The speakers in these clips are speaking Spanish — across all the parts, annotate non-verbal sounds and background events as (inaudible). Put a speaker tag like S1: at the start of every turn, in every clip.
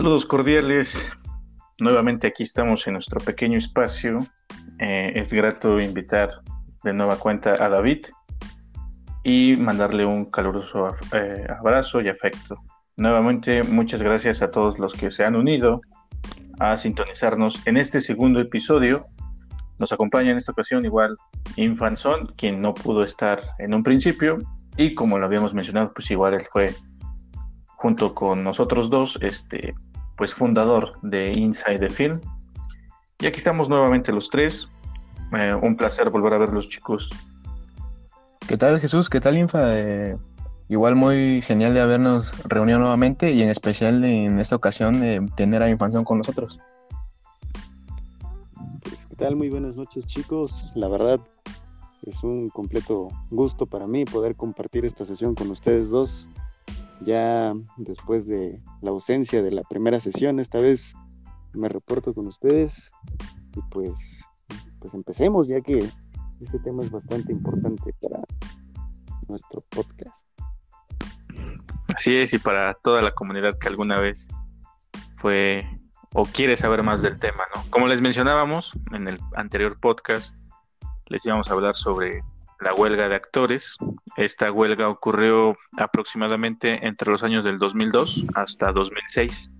S1: Saludos cordiales. Nuevamente aquí estamos en nuestro pequeño espacio. Eh, es grato invitar de nueva cuenta a David y mandarle un caluroso eh, abrazo y afecto. Nuevamente, muchas gracias a todos los que se han unido a sintonizarnos en este segundo episodio. Nos acompaña en esta ocasión igual Infanzón, quien no pudo estar en un principio y como lo habíamos mencionado, pues igual él fue junto con nosotros dos, este, pues fundador de Inside the Film. Y aquí estamos nuevamente los tres. Eh, un placer volver a ver los chicos.
S2: ¿Qué tal Jesús? ¿Qué tal Infa? Eh, igual muy genial de habernos reunido nuevamente y en especial en esta ocasión de tener a Infanción con nosotros.
S3: Pues, ¿Qué tal? Muy buenas noches chicos. La verdad es un completo gusto para mí poder compartir esta sesión con ustedes dos ya después de la ausencia de la primera sesión, esta vez me reporto con ustedes y pues, pues empecemos ya que este tema es bastante importante para nuestro podcast.
S1: Así es, y para toda la comunidad que alguna vez fue o quiere saber más del tema, ¿no? Como les mencionábamos en el anterior podcast, les íbamos a hablar sobre la huelga de actores. Esta huelga ocurrió aproximadamente entre los años del 2002 hasta 2006.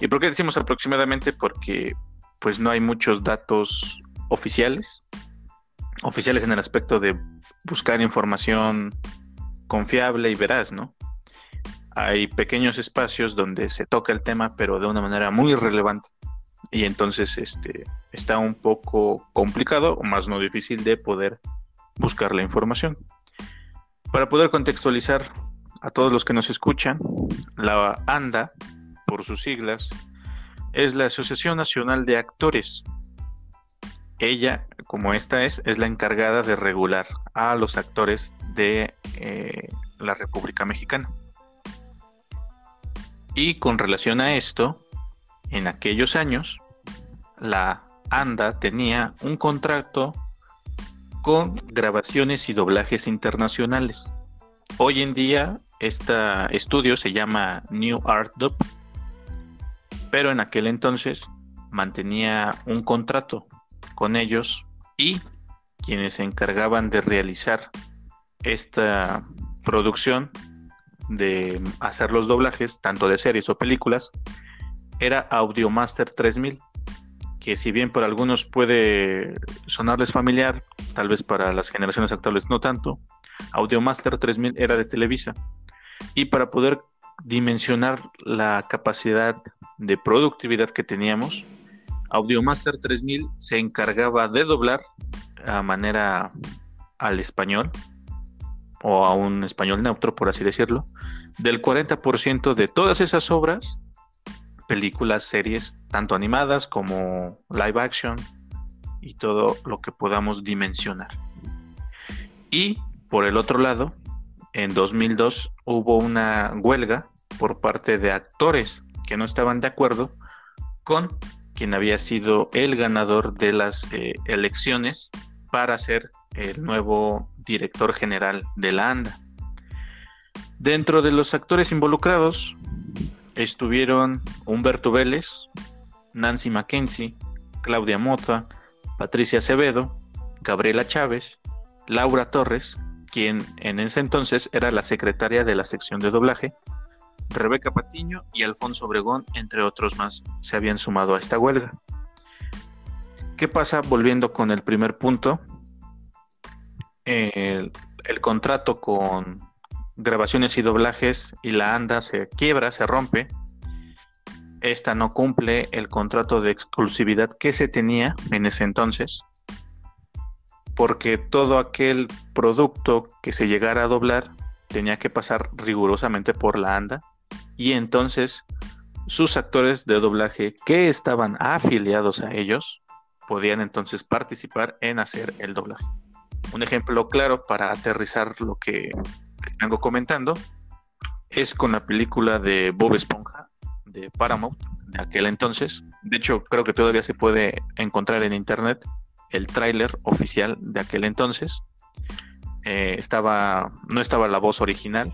S1: ¿Y por qué decimos aproximadamente? Porque pues no hay muchos datos oficiales, oficiales en el aspecto de buscar información confiable y veraz, ¿no? Hay pequeños espacios donde se toca el tema, pero de una manera muy relevante. Y entonces este, está un poco complicado, o más no difícil, de poder buscar la información. Para poder contextualizar a todos los que nos escuchan, la ANDA, por sus siglas, es la Asociación Nacional de Actores. Ella, como esta es, es la encargada de regular a los actores de eh, la República Mexicana. Y con relación a esto, en aquellos años, la ANDA tenía un contrato con grabaciones y doblajes internacionales. Hoy en día este estudio se llama New Art Dub, pero en aquel entonces mantenía un contrato con ellos y quienes se encargaban de realizar esta producción de hacer los doblajes, tanto de series o películas, era Audiomaster 3000 que si bien para algunos puede sonarles familiar, tal vez para las generaciones actuales no tanto, Audiomaster 3000 era de Televisa. Y para poder dimensionar la capacidad de productividad que teníamos, Audiomaster 3000 se encargaba de doblar a manera al español o a un español neutro, por así decirlo, del 40% de todas esas obras películas, series, tanto animadas como live action y todo lo que podamos dimensionar. Y por el otro lado, en 2002 hubo una huelga por parte de actores que no estaban de acuerdo con quien había sido el ganador de las eh, elecciones para ser el nuevo director general de la ANDA. Dentro de los actores involucrados estuvieron Humberto Vélez, Nancy Mackenzie, Claudia Mota, Patricia Acevedo, Gabriela Chávez, Laura Torres, quien en ese entonces era la secretaria de la sección de doblaje, Rebeca Patiño y Alfonso Obregón, entre otros más, se habían sumado a esta huelga. ¿Qué pasa volviendo con el primer punto? el contrato con grabaciones y doblajes y la ANDA se quiebra, se rompe. Esta no cumple el contrato de exclusividad que se tenía en ese entonces, porque todo aquel producto que se llegara a doblar tenía que pasar rigurosamente por la ANDA y entonces sus actores de doblaje que estaban afiliados a ellos podían entonces participar en hacer el doblaje. Un ejemplo claro para aterrizar lo que vengo comentando es con la película de Bob Esponja de Paramount de aquel entonces. De hecho, creo que todavía se puede encontrar en internet el tráiler oficial de aquel entonces. Eh, estaba, no estaba la voz original.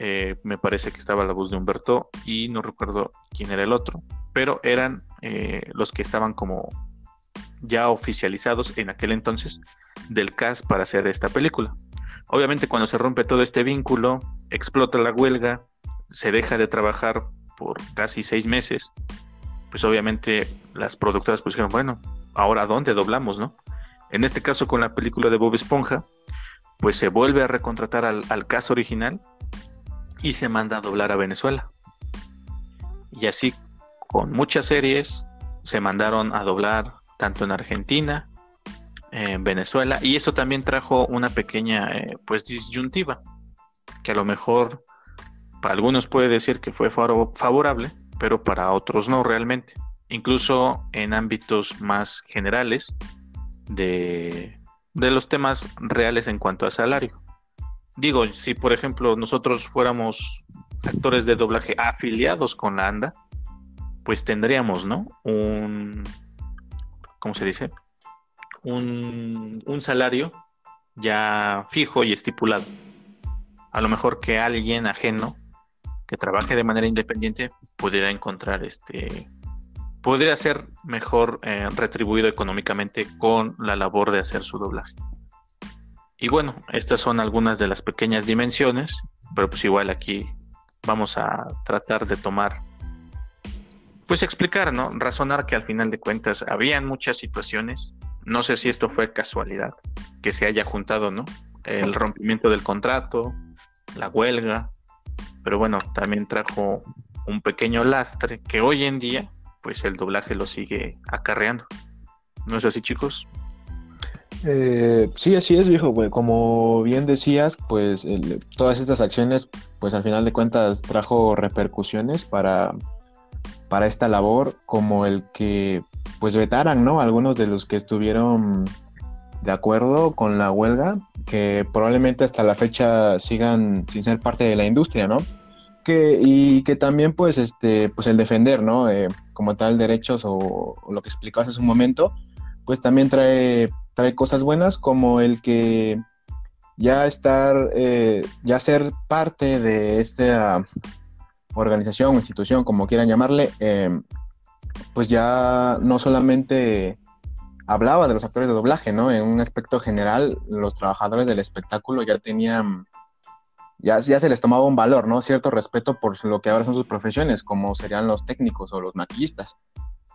S1: eh, me parece que estaba la voz de Humberto y no recuerdo quién era el otro, pero eran eh, los que estaban como ya oficializados en aquel entonces del cast para hacer esta película. Obviamente cuando se rompe todo este vínculo, explota la huelga, se deja de trabajar por casi seis meses, pues obviamente las productoras dijeron, bueno, ahora dónde doblamos, ¿no? En este caso con la película de Bob Esponja, pues se vuelve a recontratar al, al original y se manda a doblar a Venezuela. Y así con muchas series se mandaron a doblar tanto en Argentina, en Venezuela, y eso también trajo una pequeña eh, pues disyuntiva, que a lo mejor para algunos puede decir que fue favorable, pero para otros no realmente, incluso en ámbitos más generales de, de los temas reales en cuanto a salario. Digo, si por ejemplo nosotros fuéramos actores de doblaje afiliados con la ANDA, pues tendríamos, ¿no? Un, ¿cómo se dice? Un, un salario ya fijo y estipulado. A lo mejor que alguien ajeno que trabaje de manera independiente pudiera encontrar este podría ser mejor eh, retribuido económicamente con la labor de hacer su doblaje. Y bueno, estas son algunas de las pequeñas dimensiones, pero pues igual aquí vamos a tratar de tomar, pues explicar, ¿no? Razonar que al final de cuentas habían muchas situaciones. No sé si esto fue casualidad, que se haya juntado, ¿no? El rompimiento del contrato, la huelga, pero bueno, también trajo un pequeño lastre que hoy en día, pues el doblaje lo sigue acarreando. ¿No es así, chicos?
S2: Eh, sí, así es, viejo. Como bien decías, pues todas estas acciones, pues al final de cuentas trajo repercusiones para, para esta labor, como el que pues vetaran, ¿no? Algunos de los que estuvieron de acuerdo con la huelga, que probablemente hasta la fecha sigan sin ser parte de la industria, ¿no? Que, y que también pues este pues el defender no eh, como tal derechos o, lo que explicabas hace un momento pues también trae trae cosas buenas como el que ya estar, eh, ya ser parte de esta organización o institución, como quieran llamarle, eh, pues ya no solamente hablaba de los actores de doblaje, ¿no? En un aspecto general, los trabajadores del espectáculo ya tenían, ya, ya se les tomaba un valor, ¿no? Cierto respeto por lo que ahora son sus profesiones, como serían los técnicos o los maquillistas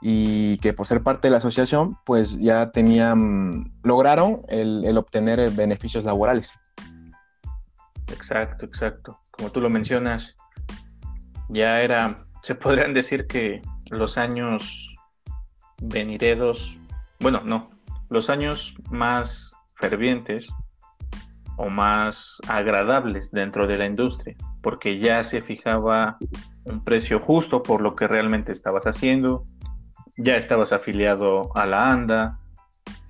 S2: y que por ser parte de la asociación, pues ya tenían, lograron el, obtener beneficios laborales.
S1: Exacto, exacto. Como tú lo mencionas, ya era, se podrían decir que los años venideros, bueno, no, los años más fervientes o más agradables dentro de la industria, porque ya se fijaba un precio justo por lo que realmente estabas haciendo, ya estabas afiliado a la ANDA,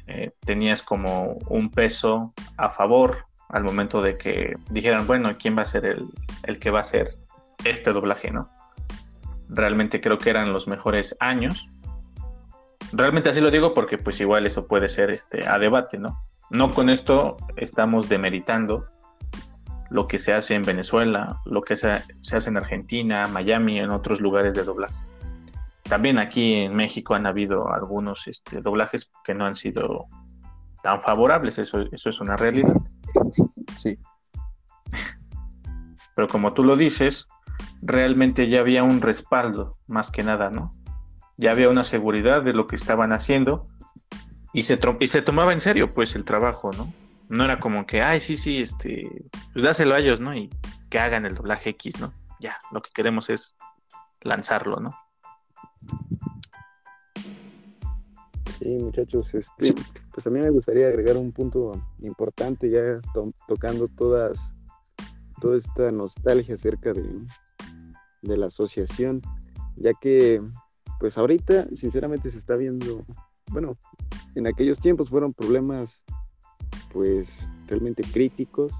S1: eh, tenías como un peso a favor al momento de que dijeran, bueno, ¿quién va a ser el, el que va a hacer este doblaje, no? Realmente creo que eran los mejores años. Realmente así lo digo porque pues igual eso puede ser este, a debate, ¿no? No con esto estamos demeritando lo que se hace en Venezuela, lo que se, se hace en Argentina, Miami, en otros lugares de doblaje también aquí en México han habido algunos este, doblajes que no han sido tan favorables, eso, eso es una realidad.
S2: Sí.
S1: Pero como tú lo dices, realmente ya había un respaldo, más que nada, ¿no? Ya había una seguridad de lo que estaban haciendo y se, y se tomaba en serio, pues, el trabajo, ¿no? No era como que, ay, sí, sí, este, pues dáselo a ellos, ¿no? Y que hagan el doblaje X, ¿no? Ya, lo que queremos es lanzarlo, ¿no?
S3: Sí, muchachos, este, pues a mí me gustaría agregar un punto importante ya tocando todas, toda esta nostalgia acerca de, de la asociación, ya que pues ahorita sinceramente se está viendo, bueno, en aquellos tiempos fueron problemas pues realmente críticos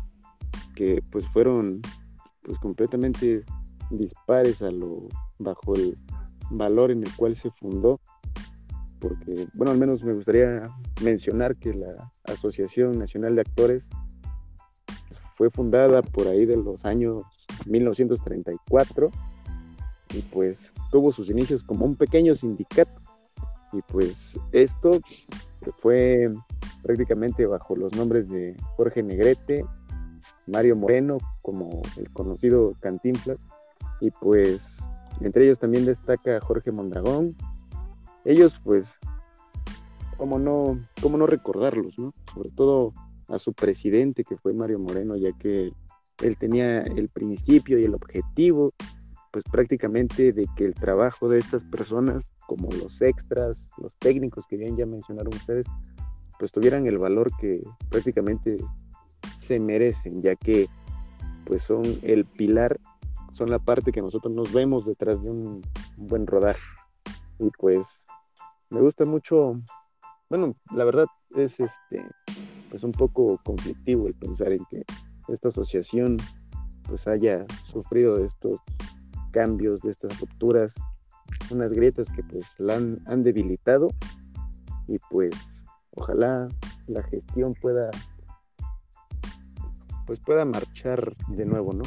S3: que pues fueron pues completamente dispares a lo bajo el valor en el cual se fundó, porque, bueno, al menos me gustaría mencionar que la Asociación Nacional de Actores fue fundada por ahí de los años 1934 y pues tuvo sus inicios como un pequeño sindicato y pues esto fue prácticamente bajo los nombres de Jorge Negrete, Mario Moreno como el conocido Cantinflas y pues entre ellos también destaca Jorge Mondragón. Ellos pues cómo no cómo no recordarlos, ¿no? Sobre todo a su presidente que fue Mario Moreno, ya que él tenía el principio y el objetivo pues prácticamente de que el trabajo de estas personas como los extras, los técnicos que bien ya mencionaron ustedes, pues tuvieran el valor que prácticamente se merecen, ya que pues son el pilar, son la parte que nosotros nos vemos detrás de un, buen rodaje. Y pues me gusta mucho, bueno, la verdad es este pues un poco conflictivo el pensar en que esta asociación pues haya sufrido estos cambios, de estas rupturas unas grietas que pues la han, debilitado y pues ojalá la gestión pueda pues pueda marchar de nuevo, ¿no?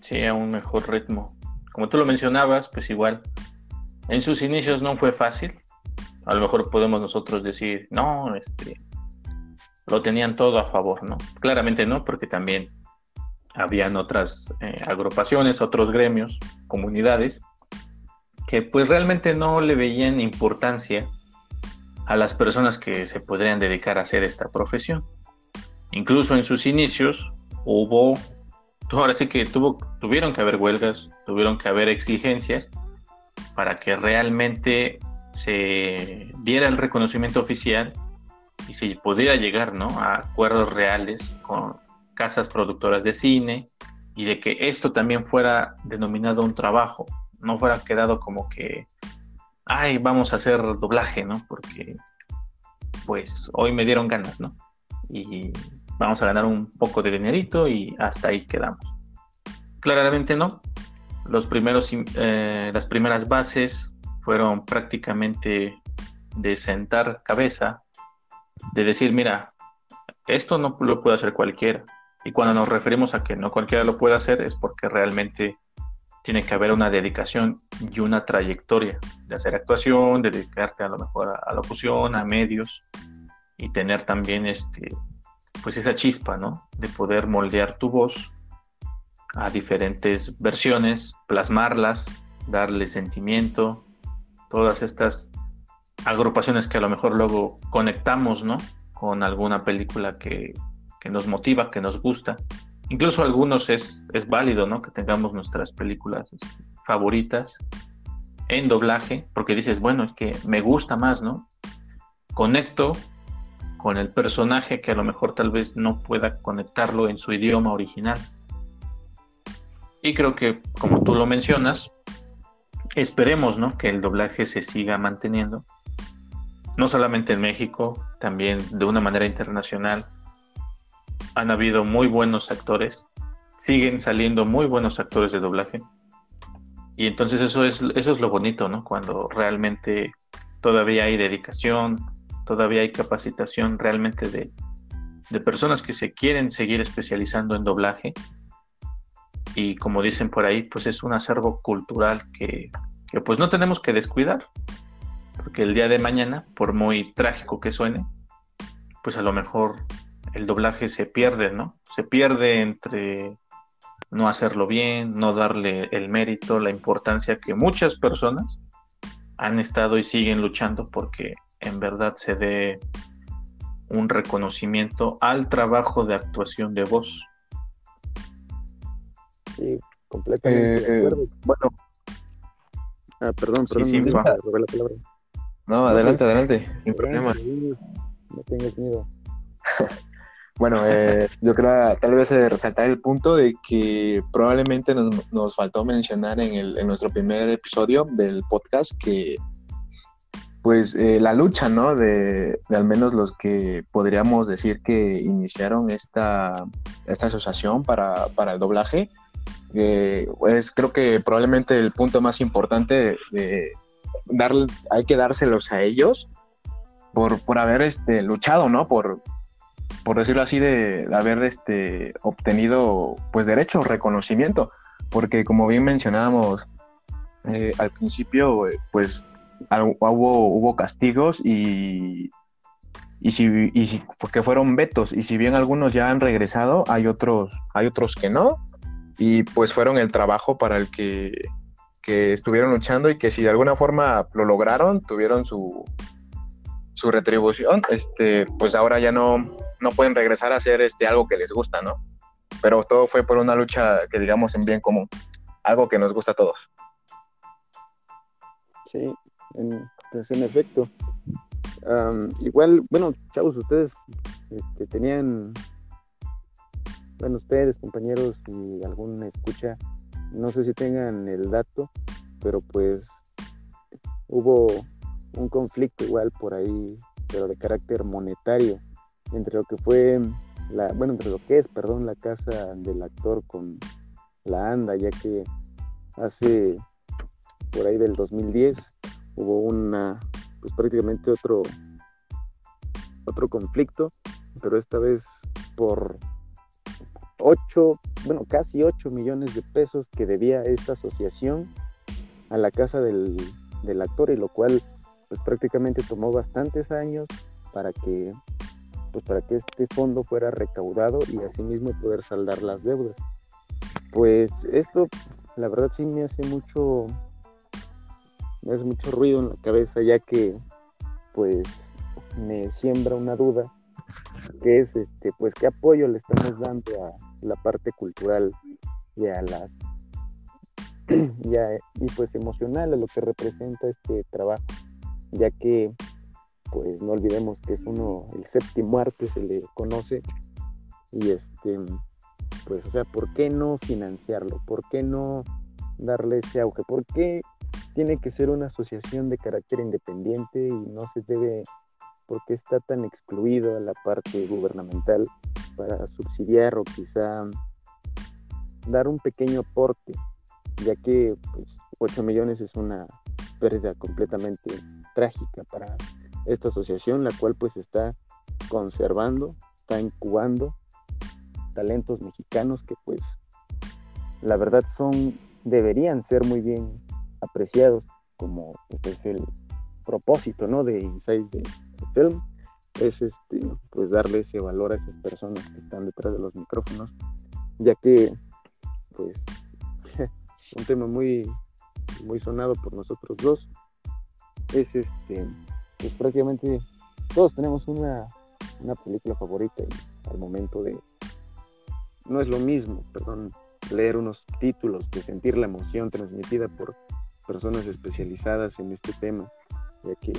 S1: Sí, a un mejor ritmo. Como tú lo mencionabas, pues igual, en sus inicios no fue fácil. A lo mejor podemos nosotros decir, no, este, lo tenían todo a favor, ¿no? Claramente no, porque también habían otras eh, agrupaciones, otros gremios, comunidades que pues realmente no le veían importancia a las personas que se podrían dedicar a hacer esta profesión. Incluso en sus inicios hubo, ahora sí que tuvo, tuvieron que haber huelgas, tuvieron que haber exigencias para que realmente se diera el reconocimiento oficial y se pudiera llegar ¿no? a acuerdos reales con casas productoras de cine y de que esto también fuera denominado un trabajo no fuera quedado como que, ay, vamos a hacer doblaje, ¿no? Porque, pues, hoy me dieron ganas, ¿no? Y vamos a ganar un poco de dinerito y hasta ahí quedamos. Claramente no. Los primeros, eh, las primeras bases fueron prácticamente de sentar cabeza, de decir, mira, esto no lo puede hacer cualquiera. Y cuando nos referimos a que no cualquiera lo puede hacer es porque realmente tiene que haber una dedicación y una trayectoria de hacer actuación, dedicarte a lo mejor a, la locución, a medios y tener también este, pues esa chispa, ¿no? De poder moldear tu voz a diferentes versiones, plasmarlas, darle sentimiento, todas estas agrupaciones que a lo mejor luego conectamos, ¿no? Con alguna película que, que nos motiva, que nos gusta incluso algunos es, es válido, ¿no? Que tengamos nuestras películas este, favoritas en doblaje, porque dices, bueno, es que me gusta más, ¿no? Conecto con el personaje que a lo mejor tal vez no pueda conectarlo en su idioma original. Y creo que, como tú lo mencionas, esperemos, ¿no? Que el doblaje se siga manteniendo, no solamente en México, también de una manera internacional, han habido muy buenos actores, siguen saliendo muy buenos actores de doblaje. Y entonces eso es, eso es lo bonito, ¿no? Cuando realmente todavía hay dedicación, todavía hay capacitación realmente de, de personas que se quieren seguir especializando en doblaje. Y como dicen por ahí, pues es un acervo cultural que, que pues no tenemos que descuidar. Porque el día de mañana, por muy trágico que suene, pues a lo mejor el doblaje se pierde, ¿no? Se pierde entre no hacerlo bien, no darle el mérito, la importancia que muchas personas han estado y siguen luchando porque en verdad se dé un reconocimiento al trabajo de actuación de voz.
S3: Sí, completamente.
S2: Eh, bueno.
S3: Ah, perdón, perdón. Sí,
S2: no, adelante, adelante, sin problema.
S3: No tengas miedo. (laughs)
S2: Bueno, eh, (laughs) yo creo tal vez eh, resaltar el punto de que probablemente nos, faltó mencionar en, el, en, nuestro primer episodio del podcast que pues eh, la lucha, ¿no? De, al menos los que podríamos decir que iniciaron esta, esta asociación para, para el doblaje, pues creo que probablemente el punto más importante de, darle, hay que dárselos a ellos por, por haber este, luchado, ¿no? Por, por decirlo así, de, haber este, obtenido pues derecho, reconocimiento, porque como bien mencionábamos eh, al principio, eh, pues hubo, hubo castigos y, y si, y porque fueron vetos, y si bien algunos ya han regresado, hay otros, hay otros que no, y pues fueron el trabajo para el que, que estuvieron luchando y que si de alguna forma lo lograron, tuvieron su, su retribución, este, pues ahora ya no, no pueden regresar a hacer este, algo que les gusta, ¿no? Pero todo fue por una lucha que digamos en bien común, algo que nos gusta a todos.
S3: Sí, en, pues en efecto. igual, bueno, chavos, ustedes este, tenían, bueno, ustedes, compañeros y alguna escucha, no sé si tengan el dato, pero pues hubo un conflicto igual por ahí, pero de carácter monetario, entre lo que fue, la, bueno, entre lo que es, perdón, la casa del actor con la ANDA, ya que hace por ahí del 2010 hubo una, pues prácticamente otro, otro conflicto, pero esta vez por 8, bueno, casi 8 millones de pesos que debía esta asociación a la casa del, del actor y lo cual pues prácticamente tomó bastantes años para que pues para que este fondo fuera recaudado y asimismo poder saldar las deudas. Pues esto la verdad sí me hace mucho me hace mucho ruido en la cabeza ya que pues me siembra una duda que es este pues qué apoyo le estamos dando a la parte cultural y a las (clears throat) y, y pues emocional a lo que representa este trabajo ya que pues no olvidemos que es uno, el séptimo arte se le conoce, y este, pues o sea, ¿por qué no financiarlo? ¿Por qué no darle ese auge? ¿Por qué tiene que ser una asociación de carácter independiente y no se debe, por qué está tan excluido a la parte gubernamental para subsidiar o quizá dar un pequeño aporte, ya que pues 8 millones es una pérdida completamente trágica para esta asociación, la cual pues está conservando, está incubando talentos mexicanos que pues la verdad son, deberían ser muy bien apreciados como pues, es el propósito, ¿no? De Inside the, Film, es este, pues darle ese valor a esas personas que están detrás de los micrófonos, ya que pues (laughs) un tema muy muy sonado por nosotros dos es este, pues prácticamente todos tenemos una, una película favorita y al momento de, no es lo mismo, perdón, leer unos títulos que sentir la emoción transmitida por personas especializadas en este tema, ya que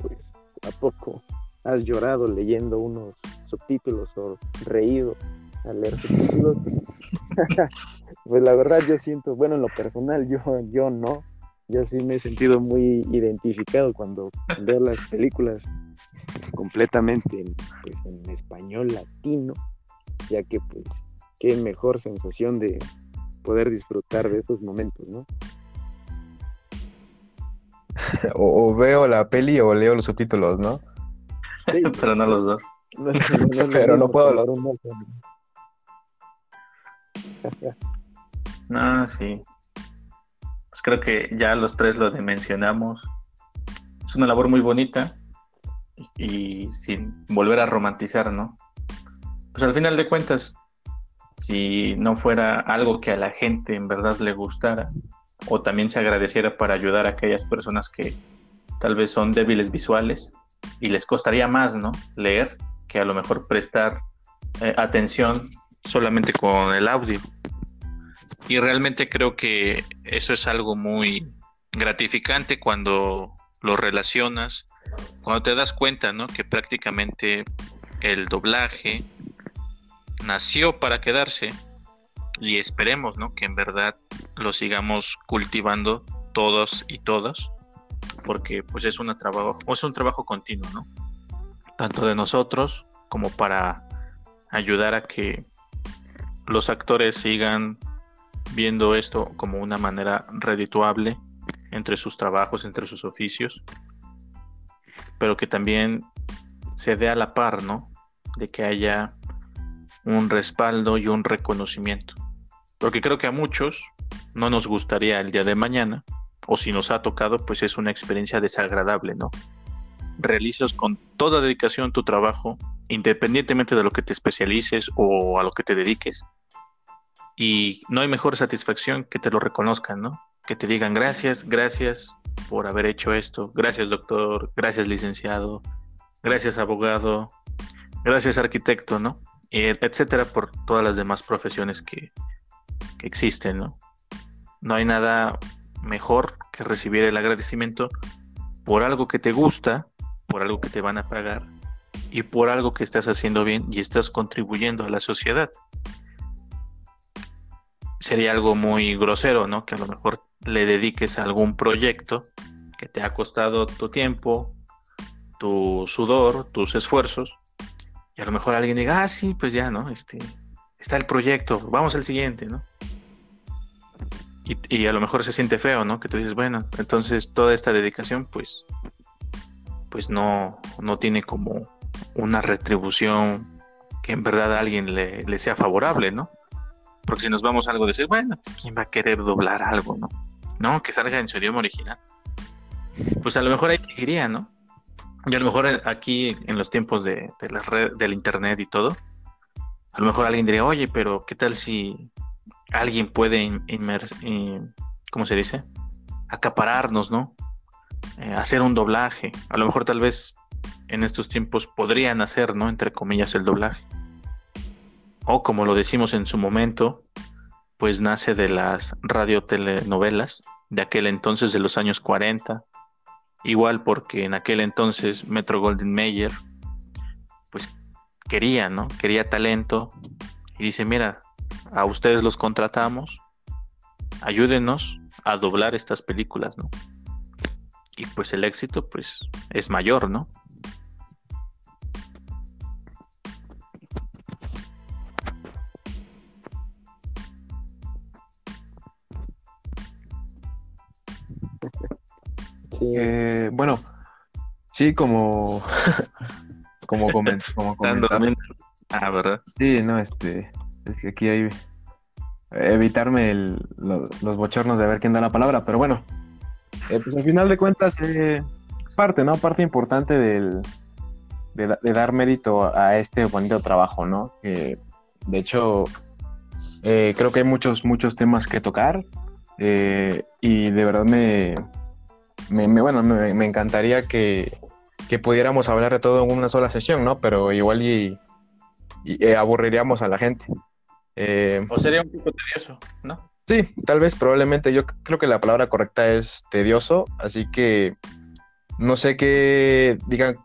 S3: pues a poco has llorado leyendo unos subtítulos o reído al leer subtítulos. (laughs) pues la verdad yo siento, bueno, en lo personal yo, yo no, yo sí me he sentido muy identificado cuando veo las películas completamente en, pues, en español latino, ya que pues qué mejor sensación de poder disfrutar de esos momentos, ¿no? (laughs)
S2: O, veo la peli o leo los subtítulos, ¿no? (laughs)
S1: pero no los dos. (laughs)
S2: pero no, puedo hablar
S1: No, sí. Pues creo que ya los tres lo mencionamos. Es una labor muy bonita y sin volver a romantizar, ¿no? Pues al final de cuentas, si no fuera algo que a la gente en verdad le gustara o también se agradeciera para ayudar a aquellas personas que tal vez son débiles visuales y les costaría más, ¿no? Leer que a lo mejor prestar eh, atención solamente con el audio. Y realmente creo que eso es algo muy gratificante cuando lo relacionas, cuando te das cuenta, ¿no? Que prácticamente el doblaje nació para quedarse y esperemos, ¿no? Que en verdad lo sigamos cultivando todos y todas, porque pues es un trabajo, es un trabajo continuo, ¿no? Tanto de nosotros como para ayudar a que los actores sigan viendo esto como una manera redituable entre sus trabajos, entre sus oficios, pero que también se dé a la par, ¿no? de que haya un respaldo y un reconocimiento. Porque creo que a muchos no nos gustaría el día de mañana, o si nos ha tocado, pues es una experiencia desagradable, ¿no? Realizas con toda dedicación tu trabajo, independientemente de lo que te especialices o a lo que te dediques. Y no hay mejor satisfacción que te lo reconozcan, ¿no? Que te digan gracias, gracias por haber hecho esto, gracias doctor, gracias licenciado, gracias abogado, gracias arquitecto, ¿no? etcétera, por todas las demás profesiones que, existen, ¿no? No hay nada mejor que recibir el agradecimiento por algo que te gusta, por algo que te van a pagar y por algo que estás haciendo bien y estás contribuyendo a la sociedad. Sería algo muy grosero, ¿no? Que a lo mejor le dediques a algún proyecto que te ha costado tu tiempo, tu sudor, tus esfuerzos, y a lo mejor alguien diga, ah, sí, pues ya, ¿no? Este, está el proyecto, vamos al siguiente, ¿no? Y, a lo mejor se siente feo, ¿no? Que tú dices, bueno, entonces toda esta dedicación, pues, pues no, no tiene como una retribución que en verdad a alguien le, sea favorable, ¿no? Porque si nos vamos a algo de decir, bueno, pues, ¿quién va a querer doblar algo, no? No, que salga en su idioma original. Pues a lo mejor ahí iría, ¿no? Y a lo mejor aquí en los tiempos de, la red, del internet y todo, a lo mejor alguien diría, oye, pero ¿qué tal si alguien puede inmer ¿cómo se dice? Acapararnos, ¿no? Eh, hacer un doblaje. A lo mejor tal vez en estos tiempos podrían hacer, ¿no? Entre comillas, el doblaje. O como lo decimos en su momento, pues nace de las radiotelenovelas de aquel entonces de los años 40. Igual porque en aquel entonces Metro Golden Mayer pues quería, ¿no? Quería talento y dice, mira, a ustedes los contratamos, ayúdenos a doblar estas películas, ¿no? Y pues el éxito pues es mayor, ¿no?
S2: Eh, bueno, sí, como (laughs) como, coment como
S1: Ah, ¿verdad?
S2: Sí, no, este, es que aquí hay evitarme los bochornos de ver quién da la palabra, pero bueno, eh, pues al final de cuentas, eh, parte, ¿no? Parte importante del, de, dar mérito a este bonito trabajo, ¿no? de hecho, eh, creo que hay muchos, muchos temas que tocar y de verdad me, me, bueno, me, encantaría que, que, pudiéramos hablar de todo en una sola sesión, ¿no? Pero igual y, aburriríamos a la gente.
S1: Eh, o sería un poco tedioso, ¿no?
S2: Sí, tal vez, probablemente. Yo creo que la palabra correcta es tedioso, así que no sé qué digan,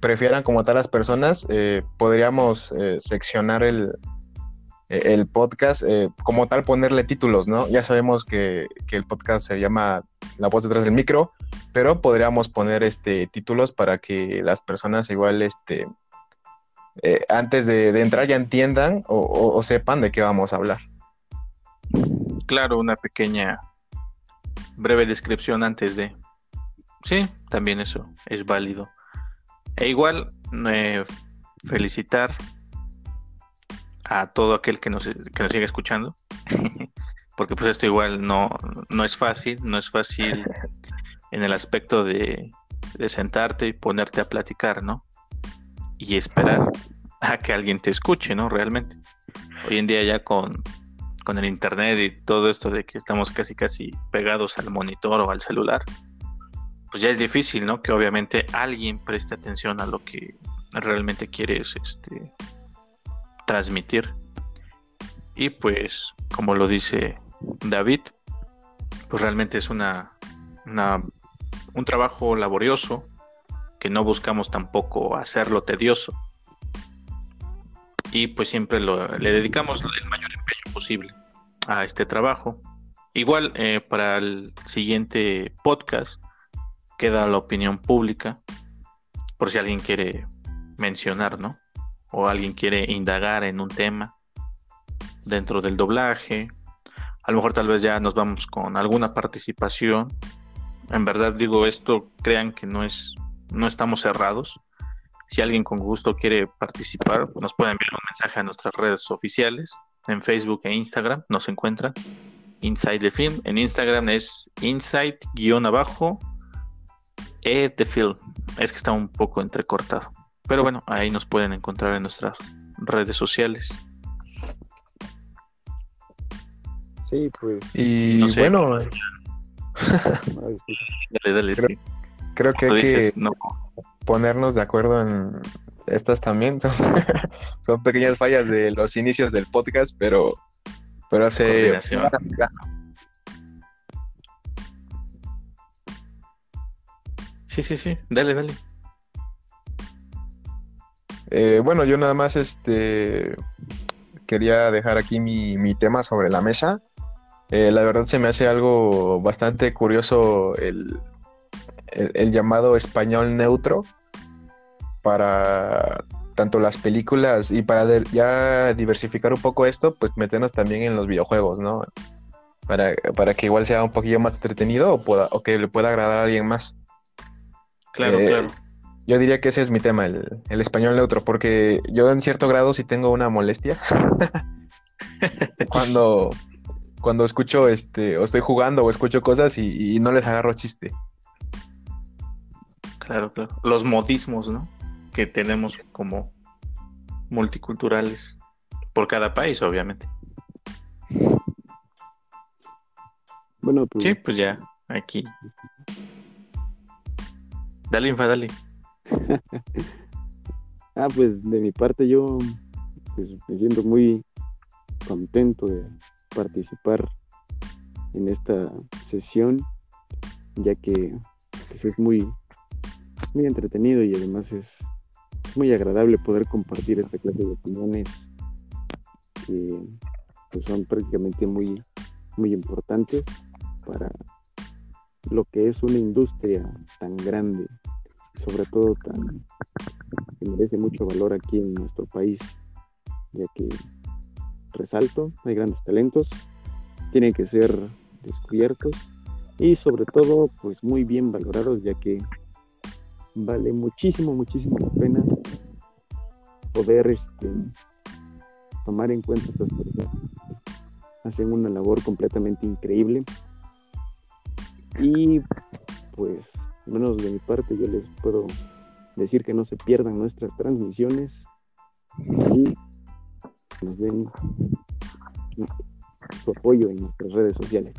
S2: prefieran como tal las personas. Eh, podríamos eh, seccionar el, el podcast, como tal ponerle títulos, ¿no? Ya sabemos que, que, el podcast se llama La voz detrás del micro, pero podríamos poner este títulos para que las personas igual este eh, antes de, entrar ya entiendan o, sepan de qué vamos a hablar.
S1: Claro, una pequeña breve descripción antes de... Sí, también eso es válido. E igual, eh, felicitar a todo aquel que nos, que nos siga escuchando, (laughs) porque pues esto igual no, no es fácil, no es fácil (laughs) en el aspecto de, de sentarte y ponerte a platicar, ¿no? y esperar a que alguien te escuche, ¿no? Realmente. Hoy en día ya con, con el internet y todo esto de que estamos casi casi pegados al monitor o al celular, pues ya es difícil, ¿no? Que obviamente alguien preste atención a lo que realmente quieres este, transmitir. Y pues, como lo dice David, pues realmente es una, una un trabajo laborioso, que no buscamos tampoco hacerlo tedioso. Y pues siempre le dedicamos el mayor empeño posible a este trabajo. Igual eh, para el siguiente podcast queda la opinión pública, por si alguien quiere mencionar, ¿no? O alguien quiere indagar en un tema dentro del doblaje. A lo mejor tal vez ya nos vamos con alguna participación. En verdad digo esto, crean que no es no estamos cerrados. Si alguien con gusto quiere participar, nos puede enviar un mensaje a nuestras redes oficiales. En Facebook e Instagram nos encuentran. Inside the Film. En Instagram es inside-abajo e the film. Es que está un poco entrecortado. Pero bueno, ahí nos pueden encontrar en nuestras redes sociales.
S3: Sí, pues.
S2: Y bueno, (laughs)
S1: dale, dale,
S2: creo, creo que hay que ponernos de acuerdo en estas también. (laughs) Son, son pequeñas fallas de los inicios del podcast, pero, pero se.
S1: Sí, sí, sí, dale, dale.
S2: Eh, bueno, yo nada más este quería dejar aquí mi, mi tema sobre la mesa. Eh, la verdad se me hace algo bastante curioso el, el, llamado español neutro para tanto las películas y para ya diversificar un poco esto, pues meternos también en los videojuegos, ¿no? Para, para que igual sea un poquillo más entretenido o, pueda, o que le pueda agradar a alguien más.
S1: Claro, eh, claro.
S2: Yo diría que ese es mi tema, el, el, español neutro, porque yo en cierto grado sí tengo una molestia. (laughs) cuando, cuando escucho, este, o estoy jugando o escucho cosas y, no les agarro chiste.
S1: Claro, claro. Los modismos, ¿no? Que tenemos como multiculturales por cada país, obviamente.
S3: Bueno, pues...
S1: Sí, pues ya, aquí. Dale, Infa, dale. (laughs)
S3: ah, pues de mi parte yo pues, me siento muy contento de participar en esta sesión, ya que pues, es muy, muy entretenido y además es, muy agradable poder compartir esta clase de opiniones que pues, son prácticamente muy, muy importantes para lo que es una industria tan grande, sobre todo tan que merece mucho valor aquí en nuestro país, ya que resalto, hay grandes talentos, tienen que ser descubiertos y sobre todo pues muy bien valorados ya que vale muchísimo, muchísimo la pena poder este, tomar en cuenta estas personas. Hacen una labor completamente increíble y pues menos de mi parte yo les puedo decir que no se pierdan nuestras transmisiones y nos den su apoyo en nuestras redes sociales.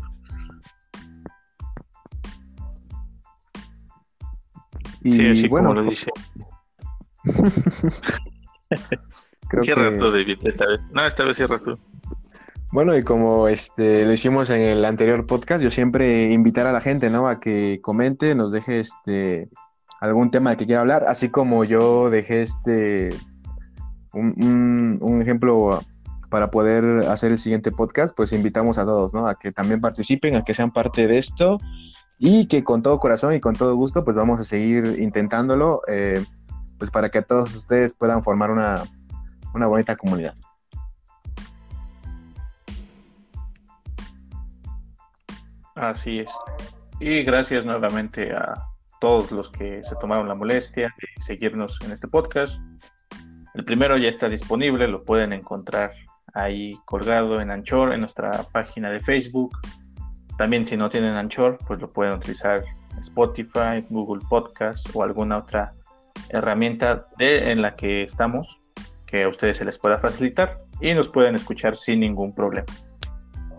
S1: Y sí, así bueno, como lo dice. (laughs) cierra tú, David, esta vez. No, esta vez cierra tú.
S2: Bueno, y como este lo hicimos en el anterior podcast, yo siempre invitar a la gente, ¿no? A que comente, nos deje este algún tema que quiera hablar, así como yo dejé este un, ejemplo para poder hacer el siguiente podcast, pues invitamos a todos, ¿no? A que también participen, a que sean parte de esto y que con todo corazón y con todo gusto, pues vamos a seguir intentándolo, eh, pues para que todos ustedes puedan formar una, una bonita comunidad.
S1: Así es. Y gracias nuevamente a todos los que se tomaron la molestia de seguirnos en este podcast. El primero ya está disponible, lo pueden encontrar ahí colgado en Anchor, en nuestra página de Facebook. También si no tienen Anchor, pues lo pueden utilizar Spotify, Google Podcast o alguna otra herramienta de, en la que estamos que a ustedes se les pueda facilitar y nos pueden escuchar sin ningún problema.